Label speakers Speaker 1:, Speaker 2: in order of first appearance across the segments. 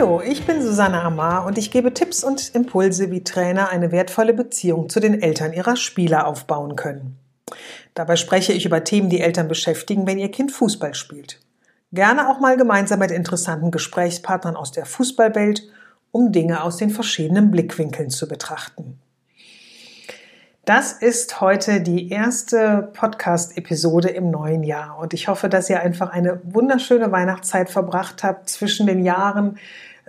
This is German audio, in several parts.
Speaker 1: Hallo, ich bin Susanne Amar und ich gebe Tipps und Impulse, wie Trainer eine wertvolle Beziehung zu den Eltern ihrer Spieler aufbauen können. Dabei spreche ich über Themen, die Eltern beschäftigen, wenn ihr Kind Fußball spielt. Gerne auch mal gemeinsam mit interessanten Gesprächspartnern aus der Fußballwelt, um Dinge aus den verschiedenen Blickwinkeln zu betrachten. Das ist heute die erste Podcast-Episode im neuen Jahr und ich hoffe, dass ihr einfach eine wunderschöne Weihnachtszeit verbracht habt zwischen den Jahren,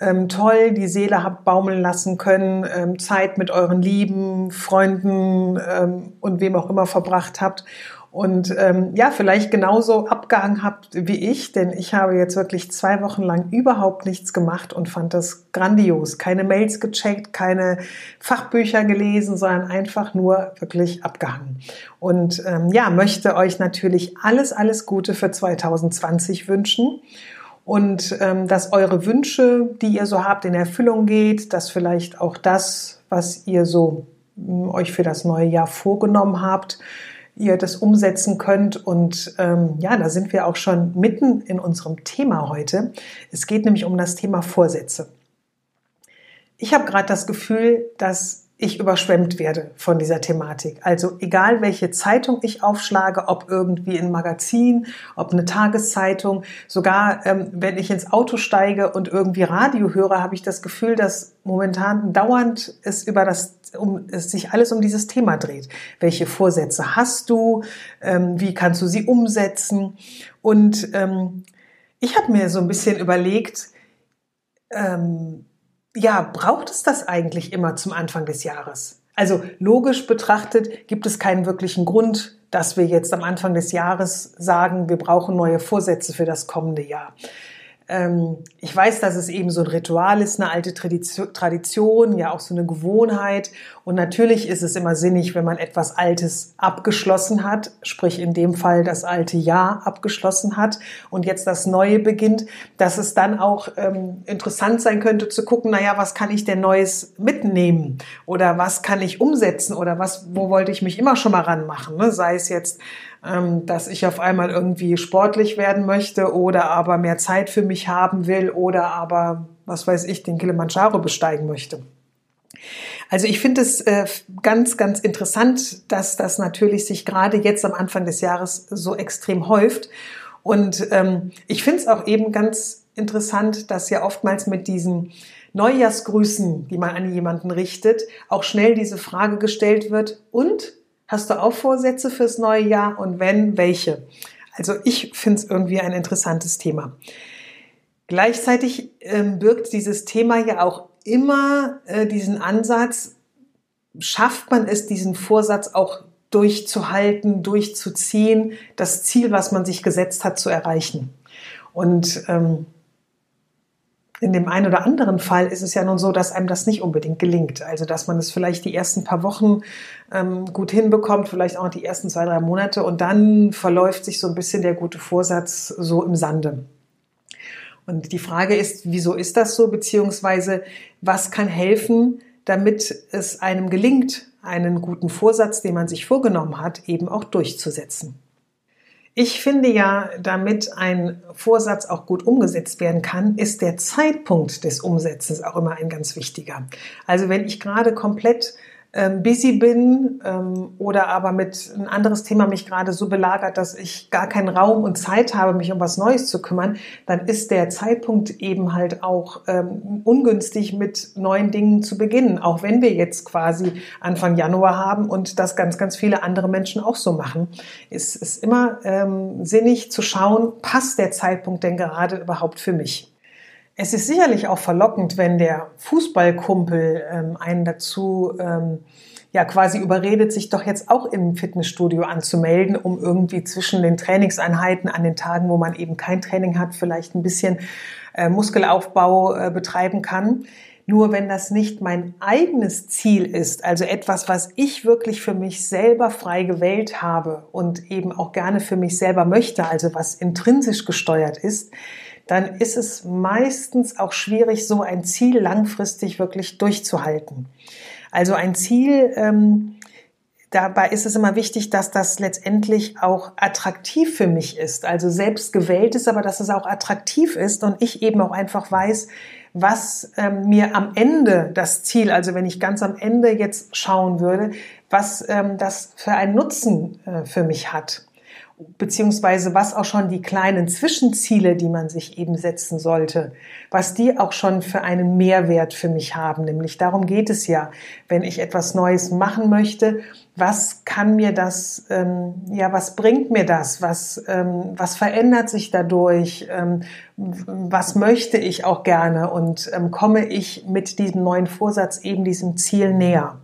Speaker 1: ähm, toll die Seele habt baumeln lassen können, ähm, Zeit mit euren Lieben, Freunden ähm, und wem auch immer verbracht habt. Und ähm, ja, vielleicht genauso abgehangen habt wie ich, denn ich habe jetzt wirklich zwei Wochen lang überhaupt nichts gemacht und fand das grandios. Keine Mails gecheckt, keine Fachbücher gelesen, sondern einfach nur wirklich abgehangen. Und ähm, ja, möchte euch natürlich alles, alles Gute für 2020 wünschen und ähm, dass eure Wünsche, die ihr so habt, in Erfüllung geht, dass vielleicht auch das, was ihr so ähm, euch für das neue Jahr vorgenommen habt, ihr das umsetzen könnt. Und ähm, ja, da sind wir auch schon mitten in unserem Thema heute. Es geht nämlich um das Thema Vorsätze. Ich habe gerade das Gefühl, dass ich überschwemmt werde von dieser Thematik. Also egal welche Zeitung ich aufschlage, ob irgendwie ein Magazin, ob eine Tageszeitung, sogar ähm, wenn ich ins Auto steige und irgendwie Radio höre, habe ich das Gefühl, dass momentan dauernd es über das, um es sich alles um dieses Thema dreht. Welche Vorsätze hast du? Ähm, wie kannst du sie umsetzen? Und ähm, ich habe mir so ein bisschen überlegt, ähm, ja, braucht es das eigentlich immer zum Anfang des Jahres? Also logisch betrachtet gibt es keinen wirklichen Grund, dass wir jetzt am Anfang des Jahres sagen, wir brauchen neue Vorsätze für das kommende Jahr. Ähm, ich weiß, dass es eben so ein Ritual ist, eine alte Tradition, ja auch so eine Gewohnheit. Und natürlich ist es immer sinnig, wenn man etwas Altes abgeschlossen hat, sprich in dem Fall das alte Jahr abgeschlossen hat und jetzt das Neue beginnt, dass es dann auch ähm, interessant sein könnte zu gucken, naja, was kann ich denn Neues mitnehmen oder was kann ich umsetzen oder was, wo wollte ich mich immer schon mal ranmachen, ne? sei es jetzt ähm, dass ich auf einmal irgendwie sportlich werden möchte oder aber mehr Zeit für mich haben will oder aber, was weiß ich, den Kilimanjaro besteigen möchte. Also ich finde es äh, ganz, ganz interessant, dass das natürlich sich gerade jetzt am Anfang des Jahres so extrem häuft. Und ähm, ich finde es auch eben ganz interessant, dass ja oftmals mit diesen Neujahrsgrüßen, die man an jemanden richtet, auch schnell diese Frage gestellt wird, und Hast du auch Vorsätze fürs neue Jahr und wenn, welche? Also ich finde es irgendwie ein interessantes Thema. Gleichzeitig ähm, birgt dieses Thema ja auch immer äh, diesen Ansatz, schafft man es, diesen Vorsatz auch durchzuhalten, durchzuziehen, das Ziel, was man sich gesetzt hat, zu erreichen. Und ähm, in dem einen oder anderen Fall ist es ja nun so, dass einem das nicht unbedingt gelingt. Also dass man es vielleicht die ersten paar Wochen ähm, gut hinbekommt, vielleicht auch die ersten zwei, drei Monate und dann verläuft sich so ein bisschen der gute Vorsatz so im Sande. Und die Frage ist, wieso ist das so, beziehungsweise was kann helfen, damit es einem gelingt, einen guten Vorsatz, den man sich vorgenommen hat, eben auch durchzusetzen. Ich finde ja, damit ein Vorsatz auch gut umgesetzt werden kann, ist der Zeitpunkt des Umsetzens auch immer ein ganz wichtiger. Also wenn ich gerade komplett ähm, busy bin ähm, oder aber mit ein anderes Thema mich gerade so belagert, dass ich gar keinen Raum und Zeit habe, mich um was Neues zu kümmern, dann ist der Zeitpunkt eben halt auch ähm, ungünstig mit neuen Dingen zu beginnen, auch wenn wir jetzt quasi Anfang Januar haben und das ganz, ganz viele andere Menschen auch so machen. Es ist immer ähm, sinnig zu schauen, passt der Zeitpunkt denn gerade überhaupt für mich? Es ist sicherlich auch verlockend, wenn der Fußballkumpel ähm, einen dazu ähm, ja quasi überredet, sich doch jetzt auch im Fitnessstudio anzumelden, um irgendwie zwischen den Trainingseinheiten an den Tagen, wo man eben kein Training hat, vielleicht ein bisschen äh, Muskelaufbau äh, betreiben kann. Nur wenn das nicht mein eigenes Ziel ist, also etwas, was ich wirklich für mich selber frei gewählt habe und eben auch gerne für mich selber möchte, also was intrinsisch gesteuert ist, dann ist es meistens auch schwierig, so ein Ziel langfristig wirklich durchzuhalten. Also ein Ziel, ähm, dabei ist es immer wichtig, dass das letztendlich auch attraktiv für mich ist. Also selbst gewählt ist, aber dass es auch attraktiv ist und ich eben auch einfach weiß, was ähm, mir am Ende das Ziel, also wenn ich ganz am Ende jetzt schauen würde, was ähm, das für einen Nutzen äh, für mich hat beziehungsweise was auch schon die kleinen Zwischenziele, die man sich eben setzen sollte, was die auch schon für einen Mehrwert für mich haben. Nämlich darum geht es ja, wenn ich etwas Neues machen möchte, was kann mir das, ähm, ja, was bringt mir das, was, ähm, was verändert sich dadurch, ähm, was möchte ich auch gerne und ähm, komme ich mit diesem neuen Vorsatz eben diesem Ziel näher.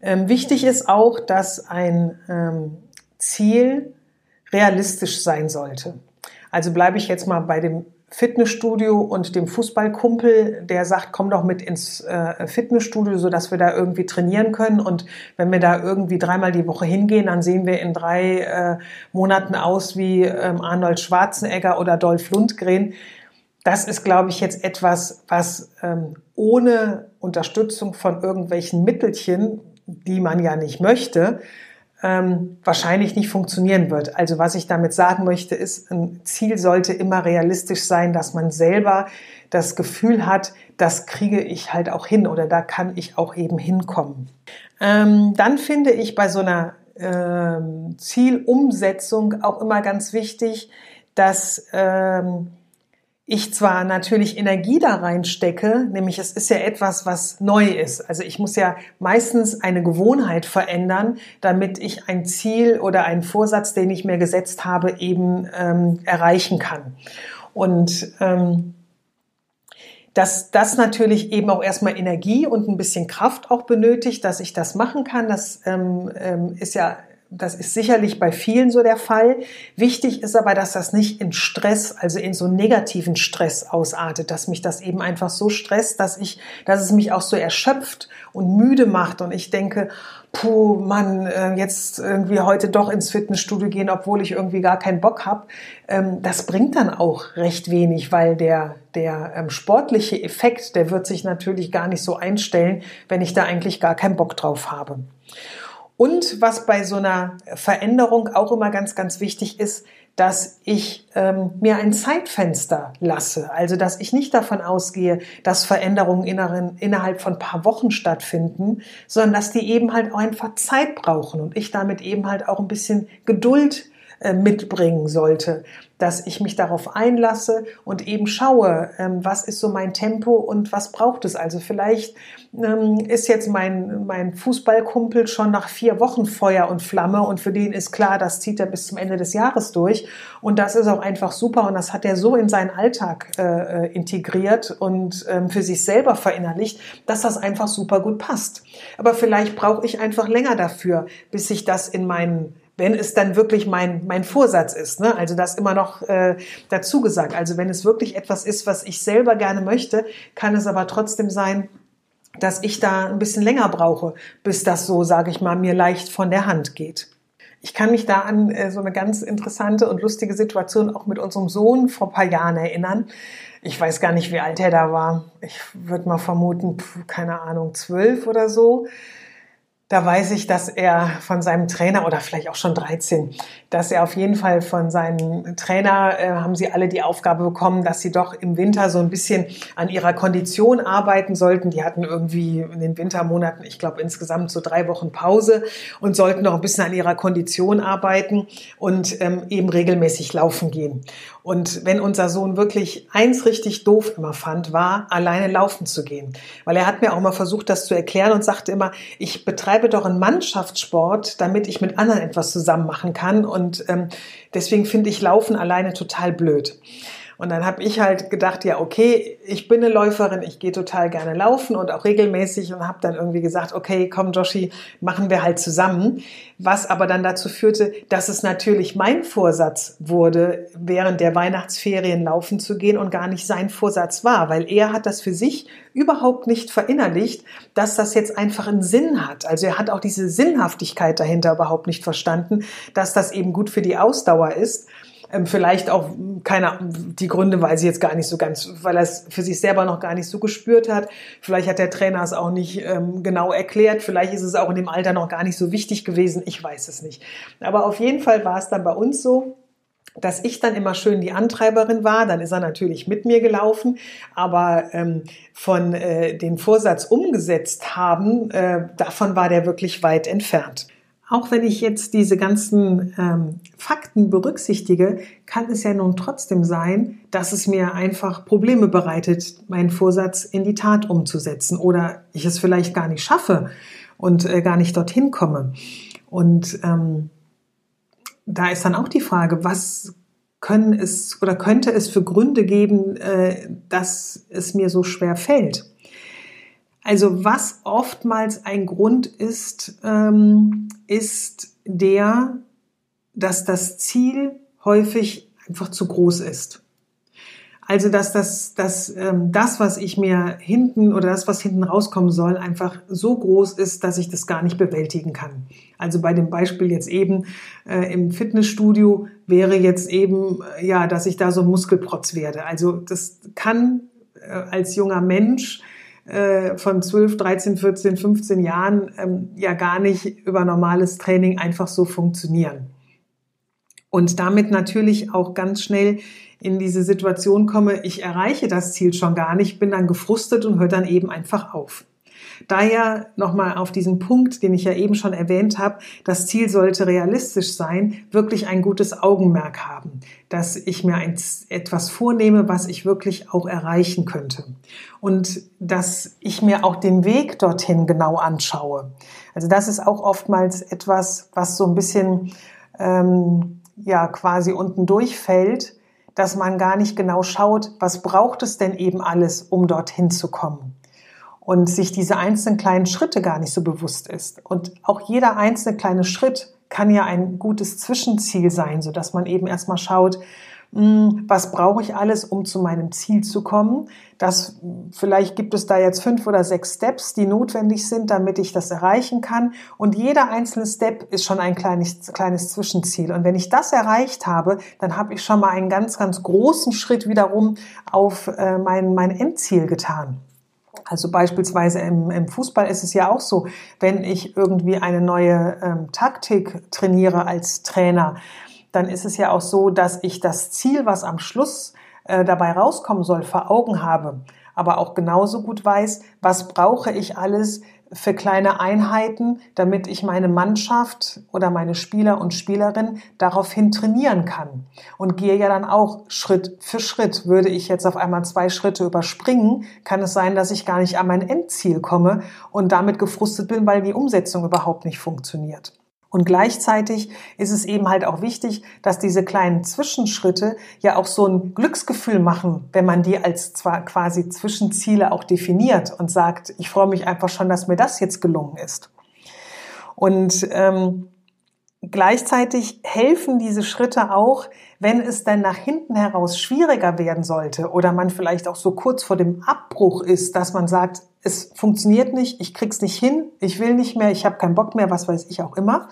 Speaker 1: Ähm, wichtig ist auch, dass ein ähm, Ziel realistisch sein sollte. Also bleibe ich jetzt mal bei dem Fitnessstudio und dem Fußballkumpel, der sagt, komm doch mit ins äh, Fitnessstudio, so dass wir da irgendwie trainieren können. Und wenn wir da irgendwie dreimal die Woche hingehen, dann sehen wir in drei äh, Monaten aus wie ähm, Arnold Schwarzenegger oder Dolph Lundgren. Das ist, glaube ich, jetzt etwas, was ähm, ohne Unterstützung von irgendwelchen Mittelchen, die man ja nicht möchte, ähm, wahrscheinlich nicht funktionieren wird. Also was ich damit sagen möchte, ist, ein Ziel sollte immer realistisch sein, dass man selber das Gefühl hat, das kriege ich halt auch hin oder da kann ich auch eben hinkommen. Ähm, dann finde ich bei so einer ähm, Zielumsetzung auch immer ganz wichtig, dass ähm, ich zwar natürlich Energie da reinstecke, nämlich es ist ja etwas, was neu ist. Also ich muss ja meistens eine Gewohnheit verändern, damit ich ein Ziel oder einen Vorsatz, den ich mir gesetzt habe, eben ähm, erreichen kann. Und ähm, dass das natürlich eben auch erstmal Energie und ein bisschen Kraft auch benötigt, dass ich das machen kann. Das ähm, ähm, ist ja das ist sicherlich bei vielen so der Fall. Wichtig ist aber, dass das nicht in Stress, also in so negativen Stress ausartet, dass mich das eben einfach so stresst, dass ich, dass es mich auch so erschöpft und müde macht und ich denke, puh, Mann, äh, jetzt irgendwie heute doch ins Fitnessstudio gehen, obwohl ich irgendwie gar keinen Bock habe. Ähm, das bringt dann auch recht wenig, weil der, der ähm, sportliche Effekt, der wird sich natürlich gar nicht so einstellen, wenn ich da eigentlich gar keinen Bock drauf habe. Und was bei so einer Veränderung auch immer ganz, ganz wichtig ist, dass ich ähm, mir ein Zeitfenster lasse. Also dass ich nicht davon ausgehe, dass Veränderungen inneren, innerhalb von paar Wochen stattfinden, sondern dass die eben halt auch einfach Zeit brauchen und ich damit eben halt auch ein bisschen Geduld mitbringen sollte, dass ich mich darauf einlasse und eben schaue, ähm, was ist so mein Tempo und was braucht es. Also vielleicht ähm, ist jetzt mein, mein Fußballkumpel schon nach vier Wochen Feuer und Flamme und für den ist klar, das zieht er bis zum Ende des Jahres durch und das ist auch einfach super und das hat er so in seinen Alltag äh, äh integriert und ähm, für sich selber verinnerlicht, dass das einfach super gut passt. Aber vielleicht brauche ich einfach länger dafür, bis ich das in meinen wenn es dann wirklich mein, mein Vorsatz ist. Ne? Also das immer noch äh, dazu gesagt. Also wenn es wirklich etwas ist, was ich selber gerne möchte, kann es aber trotzdem sein, dass ich da ein bisschen länger brauche, bis das so, sage ich mal, mir leicht von der Hand geht. Ich kann mich da an äh, so eine ganz interessante und lustige Situation auch mit unserem Sohn vor ein paar Jahren erinnern. Ich weiß gar nicht, wie alt er da war. Ich würde mal vermuten, keine Ahnung, zwölf oder so da weiß ich, dass er von seinem Trainer oder vielleicht auch schon 13, dass er auf jeden Fall von seinem Trainer äh, haben sie alle die Aufgabe bekommen, dass sie doch im Winter so ein bisschen an ihrer Kondition arbeiten sollten. Die hatten irgendwie in den Wintermonaten, ich glaube insgesamt so drei Wochen Pause und sollten noch ein bisschen an ihrer Kondition arbeiten und ähm, eben regelmäßig laufen gehen. Und wenn unser Sohn wirklich eins richtig doof immer fand, war alleine laufen zu gehen, weil er hat mir auch mal versucht, das zu erklären und sagte immer, ich betreibe betreibe doch einen Mannschaftssport, damit ich mit anderen etwas zusammen machen kann. Und ähm, deswegen finde ich Laufen alleine total blöd. Und dann habe ich halt gedacht, ja, okay, ich bin eine Läuferin, ich gehe total gerne laufen und auch regelmäßig und habe dann irgendwie gesagt, okay, komm Joshi, machen wir halt zusammen. Was aber dann dazu führte, dass es natürlich mein Vorsatz wurde, während der Weihnachtsferien laufen zu gehen und gar nicht sein Vorsatz war, weil er hat das für sich überhaupt nicht verinnerlicht, dass das jetzt einfach einen Sinn hat. Also er hat auch diese Sinnhaftigkeit dahinter überhaupt nicht verstanden, dass das eben gut für die Ausdauer ist. Ähm, vielleicht auch, keine, die Gründe weiß ich jetzt gar nicht so ganz, weil er es für sich selber noch gar nicht so gespürt hat. Vielleicht hat der Trainer es auch nicht ähm, genau erklärt. Vielleicht ist es auch in dem Alter noch gar nicht so wichtig gewesen. Ich weiß es nicht. Aber auf jeden Fall war es dann bei uns so, dass ich dann immer schön die Antreiberin war. Dann ist er natürlich mit mir gelaufen, aber ähm, von äh, den Vorsatz umgesetzt haben, äh, davon war der wirklich weit entfernt. Auch wenn ich jetzt diese ganzen ähm, Fakten berücksichtige, kann es ja nun trotzdem sein, dass es mir einfach Probleme bereitet, meinen Vorsatz in die Tat umzusetzen oder ich es vielleicht gar nicht schaffe und äh, gar nicht dorthin komme. Und ähm, da ist dann auch die Frage, was können es oder könnte es für Gründe geben, äh, dass es mir so schwer fällt? Also was oftmals ein Grund ist, ähm, ist der, dass das Ziel häufig einfach zu groß ist. Also dass das, dass, ähm, das, was ich mir hinten oder das, was hinten rauskommen soll, einfach so groß ist, dass ich das gar nicht bewältigen kann. Also bei dem Beispiel jetzt eben äh, im Fitnessstudio wäre jetzt eben, äh, ja, dass ich da so Muskelprotz werde. Also das kann äh, als junger Mensch äh, von 12, 13, 14, 15 Jahren ähm, ja gar nicht über normales Training einfach so funktionieren. Und damit natürlich auch ganz schnell in diese Situation komme, ich erreiche das Ziel schon gar nicht, bin dann gefrustet und höre dann eben einfach auf. Daher nochmal auf diesen Punkt, den ich ja eben schon erwähnt habe, das Ziel sollte realistisch sein, wirklich ein gutes Augenmerk haben, dass ich mir ein, etwas vornehme, was ich wirklich auch erreichen könnte. Und dass ich mir auch den Weg dorthin genau anschaue. Also das ist auch oftmals etwas, was so ein bisschen ähm, ja quasi unten durchfällt, dass man gar nicht genau schaut, was braucht es denn eben alles, um dorthin zu kommen und sich diese einzelnen kleinen Schritte gar nicht so bewusst ist. Und auch jeder einzelne kleine Schritt kann ja ein gutes Zwischenziel sein, so dass man eben erstmal schaut, hm, was brauche ich alles, um zu meinem Ziel zu kommen? Das, vielleicht gibt es da jetzt fünf oder sechs Steps, die notwendig sind, damit ich das erreichen kann. Und jeder einzelne Step ist schon ein kleines, kleines Zwischenziel. Und wenn ich das erreicht habe, dann habe ich schon mal einen ganz, ganz großen Schritt wiederum auf äh, mein, mein Endziel getan. Also beispielsweise im, im, Fußball ist es ja auch so, wenn ich irgendwie eine neue ähm, Taktik trainiere als Trainer, dann ist es ja auch so, dass ich das Ziel, was am Schluss äh, dabei rauskommen soll, vor Augen habe, aber auch genauso gut weiß, was brauche ich alles, für kleine Einheiten, damit ich meine Mannschaft oder meine Spieler und Spielerinnen daraufhin trainieren kann. Und gehe ja dann auch Schritt für Schritt. Würde ich jetzt auf einmal zwei Schritte überspringen, kann es sein, dass ich gar nicht an mein Endziel komme und damit gefrustet bin, weil die Umsetzung überhaupt nicht funktioniert. Und gleichzeitig ist es eben halt auch wichtig, dass diese kleinen Zwischenschritte ja auch so ein Glücksgefühl machen, wenn man die als zwar quasi Zwischenziele auch definiert und sagt, ich freue mich einfach schon, dass mir das jetzt gelungen ist. Und ähm, gleichzeitig helfen diese Schritte auch, wenn es dann nach hinten heraus schwieriger werden sollte oder man vielleicht auch so kurz vor dem Abbruch ist, dass man sagt, es funktioniert nicht, ich krieg's nicht hin, ich will nicht mehr, ich habe keinen Bock mehr, was weiß ich auch immer.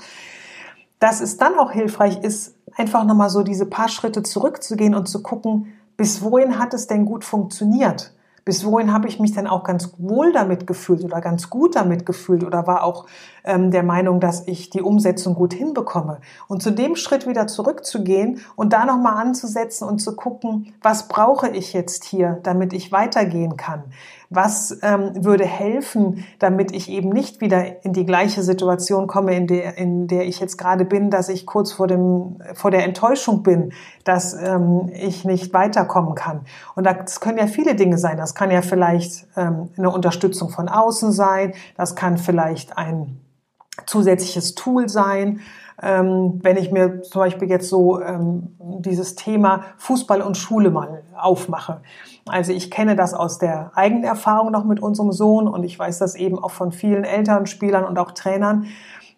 Speaker 1: Dass es dann auch hilfreich ist, einfach nochmal so diese paar Schritte zurückzugehen und zu gucken, bis wohin hat es denn gut funktioniert? bis wohin habe ich mich denn auch ganz wohl damit gefühlt oder ganz gut damit gefühlt oder war auch ähm, der Meinung, dass ich die Umsetzung gut hinbekomme. Und zu dem Schritt wieder zurückzugehen und da nochmal anzusetzen und zu gucken, was brauche ich jetzt hier, damit ich weitergehen kann? Was ähm, würde helfen, damit ich eben nicht wieder in die gleiche Situation komme, in der, in der ich jetzt gerade bin, dass ich kurz vor, dem, vor der Enttäuschung bin, dass ähm, ich nicht weiterkommen kann. Und das können ja viele Dinge sein. Das kann ja vielleicht ähm, eine Unterstützung von außen sein. Das kann vielleicht ein zusätzliches Tool sein. Ähm, wenn ich mir zum Beispiel jetzt so ähm, dieses Thema Fußball und Schule mal aufmache. Also ich kenne das aus der eigenen Erfahrung noch mit unserem Sohn und ich weiß das eben auch von vielen Eltern, Spielern und auch Trainern,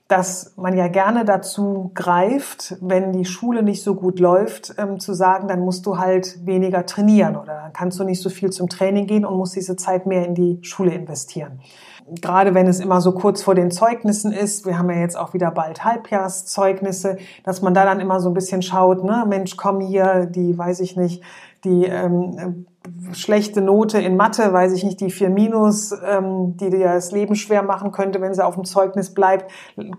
Speaker 1: dass man ja gerne dazu greift, wenn die Schule nicht so gut läuft, ähm, zu sagen, dann musst du halt weniger trainieren oder dann kannst du nicht so viel zum Training gehen und musst diese Zeit mehr in die Schule investieren. Gerade wenn es immer so kurz vor den Zeugnissen ist, wir haben ja jetzt auch wieder bald Halbjahreszeugnisse, dass man da dann immer so ein bisschen schaut, ne, Mensch, komm hier, die weiß ich nicht, die ähm, schlechte Note in Mathe, weiß ich nicht, die 4 minus, ähm, die dir das Leben schwer machen könnte, wenn sie auf dem Zeugnis bleibt.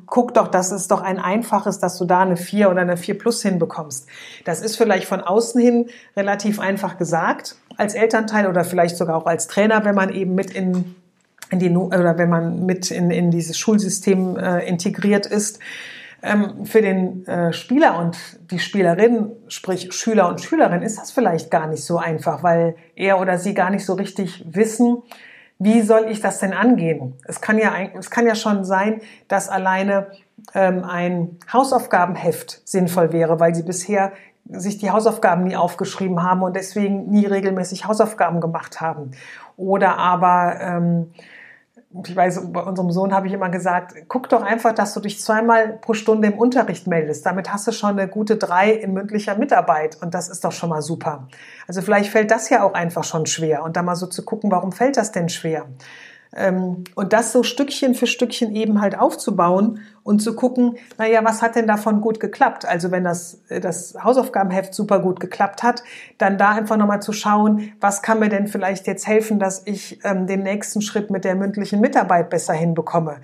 Speaker 1: Guck doch, das ist doch ein einfaches, dass du da eine 4 oder eine 4 plus hinbekommst. Das ist vielleicht von außen hin relativ einfach gesagt als Elternteil oder vielleicht sogar auch als Trainer, wenn man eben mit in, in die, oder wenn man mit in, in dieses Schulsystem äh, integriert ist. Ähm, für den äh, Spieler und die Spielerin, sprich Schüler und Schülerin, ist das vielleicht gar nicht so einfach, weil er oder sie gar nicht so richtig wissen, wie soll ich das denn angehen? Es kann ja, es kann ja schon sein, dass alleine ähm, ein Hausaufgabenheft sinnvoll wäre, weil sie bisher sich die Hausaufgaben nie aufgeschrieben haben und deswegen nie regelmäßig Hausaufgaben gemacht haben. Oder aber ähm, ich weiß, bei unserem Sohn habe ich immer gesagt, guck doch einfach, dass du dich zweimal pro Stunde im Unterricht meldest. Damit hast du schon eine gute drei in mündlicher Mitarbeit und das ist doch schon mal super. Also vielleicht fällt das ja auch einfach schon schwer und da mal so zu gucken, warum fällt das denn schwer? Ähm, und das so Stückchen für Stückchen eben halt aufzubauen und zu gucken, naja, was hat denn davon gut geklappt? Also wenn das, äh, das Hausaufgabenheft super gut geklappt hat, dann da einfach nochmal zu schauen, was kann mir denn vielleicht jetzt helfen, dass ich ähm, den nächsten Schritt mit der mündlichen Mitarbeit besser hinbekomme?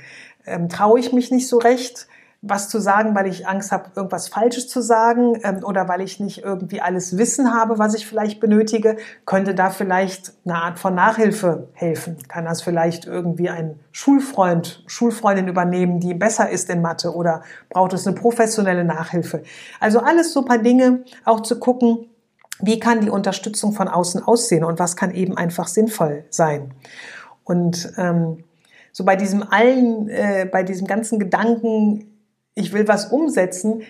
Speaker 1: Ähm, Traue ich mich nicht so recht? Was zu sagen, weil ich Angst habe, irgendwas Falsches zu sagen ähm, oder weil ich nicht irgendwie alles Wissen habe, was ich vielleicht benötige, könnte da vielleicht eine Art von Nachhilfe helfen. Kann das vielleicht irgendwie ein Schulfreund, Schulfreundin übernehmen, die besser ist in Mathe oder braucht es eine professionelle Nachhilfe? Also alles so paar Dinge, auch zu gucken, wie kann die Unterstützung von außen aussehen und was kann eben einfach sinnvoll sein. Und ähm, so bei diesem allen, äh, bei diesem ganzen Gedanken, ich will was umsetzen,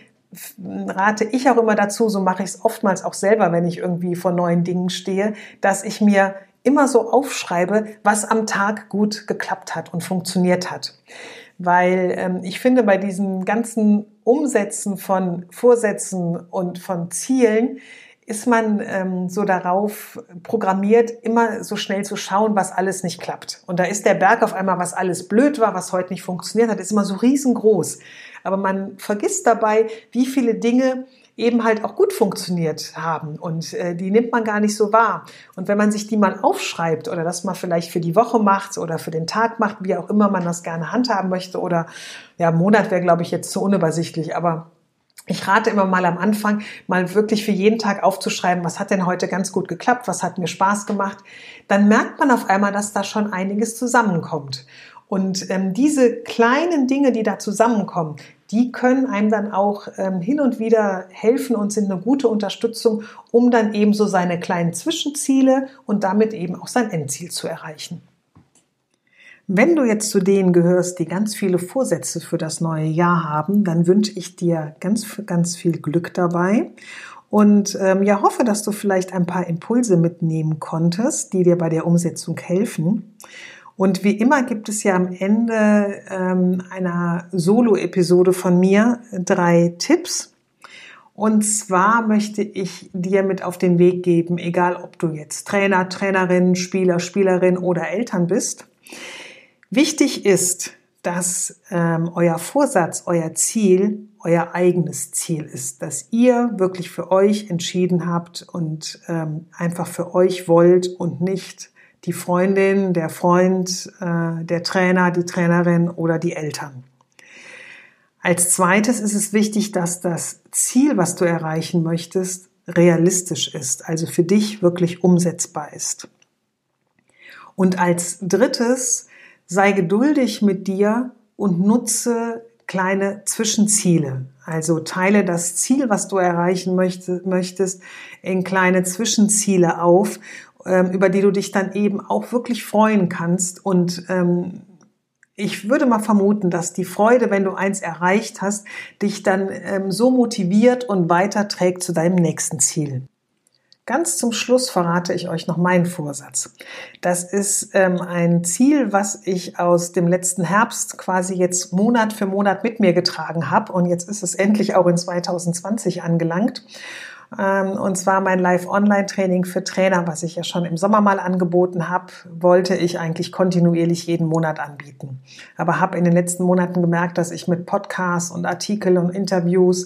Speaker 1: rate ich auch immer dazu, so mache ich es oftmals auch selber, wenn ich irgendwie vor neuen Dingen stehe, dass ich mir immer so aufschreibe, was am Tag gut geklappt hat und funktioniert hat. Weil ähm, ich finde, bei diesen ganzen Umsätzen von Vorsätzen und von Zielen ist man ähm, so darauf programmiert, immer so schnell zu schauen, was alles nicht klappt. Und da ist der Berg auf einmal, was alles blöd war, was heute nicht funktioniert hat, ist immer so riesengroß aber man vergisst dabei, wie viele Dinge eben halt auch gut funktioniert haben und äh, die nimmt man gar nicht so wahr. Und wenn man sich die mal aufschreibt oder das mal vielleicht für die Woche macht oder für den Tag macht, wie auch immer man das gerne handhaben möchte oder ja, Monat wäre glaube ich jetzt zu unübersichtlich, aber ich rate immer mal am Anfang, mal wirklich für jeden Tag aufzuschreiben, was hat denn heute ganz gut geklappt, was hat mir Spaß gemacht. Dann merkt man auf einmal, dass da schon einiges zusammenkommt. Und ähm, diese kleinen Dinge, die da zusammenkommen, die können einem dann auch ähm, hin und wieder helfen und sind eine gute Unterstützung, um dann eben so seine kleinen Zwischenziele und damit eben auch sein Endziel zu erreichen. Wenn du jetzt zu denen gehörst, die ganz viele Vorsätze für das neue Jahr haben, dann wünsche ich dir ganz, ganz viel Glück dabei und ähm, ja, hoffe, dass du vielleicht ein paar Impulse mitnehmen konntest, die dir bei der Umsetzung helfen. Und wie immer gibt es ja am Ende ähm, einer Solo-Episode von mir drei Tipps. Und zwar möchte ich dir mit auf den Weg geben, egal ob du jetzt Trainer, Trainerin, Spieler, Spielerin oder Eltern bist. Wichtig ist, dass ähm, euer Vorsatz, euer Ziel, euer eigenes Ziel ist, dass ihr wirklich für euch entschieden habt und ähm, einfach für euch wollt und nicht die Freundin, der Freund, äh, der Trainer, die Trainerin oder die Eltern. Als zweites ist es wichtig, dass das Ziel, was du erreichen möchtest, realistisch ist, also für dich wirklich umsetzbar ist. Und als drittes, sei geduldig mit dir und nutze kleine Zwischenziele. Also teile das Ziel, was du erreichen möchtest, in kleine Zwischenziele auf ähm, über die du dich dann eben auch wirklich freuen kannst und ähm, Ich würde mal vermuten, dass die Freude, wenn du eins erreicht hast, dich dann ähm, so motiviert und weiterträgt zu deinem nächsten Ziel. Ganz zum Schluss verrate ich euch noch meinen Vorsatz. Das ist ähm, ein Ziel, was ich aus dem letzten Herbst quasi jetzt Monat für Monat mit mir getragen habe und jetzt ist es endlich auch in 2020 angelangt. Ähm, und zwar mein Live-Online-Training für Trainer, was ich ja schon im Sommer mal angeboten habe, wollte ich eigentlich kontinuierlich jeden Monat anbieten. Aber habe in den letzten Monaten gemerkt, dass ich mit Podcasts und Artikeln und Interviews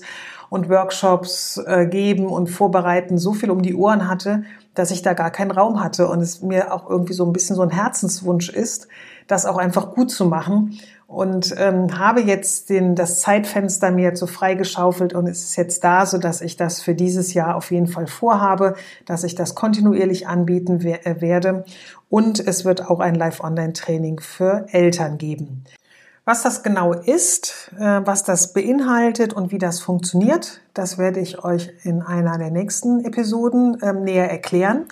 Speaker 1: und Workshops äh, geben und vorbereiten so viel um die Ohren hatte, dass ich da gar keinen Raum hatte und es mir auch irgendwie so ein bisschen so ein Herzenswunsch ist, das auch einfach gut zu machen und ähm, habe jetzt den, das Zeitfenster mir so freigeschaufelt und es ist jetzt da, so dass ich das für dieses Jahr auf jeden Fall vorhabe, dass ich das kontinuierlich anbieten äh, werde und es wird auch ein Live-Online-Training für Eltern geben. Was das genau ist, äh, was das beinhaltet und wie das funktioniert, das werde ich euch in einer der nächsten Episoden ähm, näher erklären.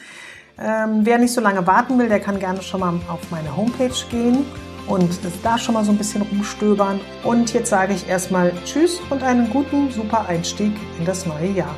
Speaker 1: Ähm, wer nicht so lange warten will, der kann gerne schon mal auf meine Homepage gehen und da schon mal so ein bisschen rumstöbern. Und jetzt sage ich erstmal Tschüss und einen guten, super Einstieg in das neue Jahr.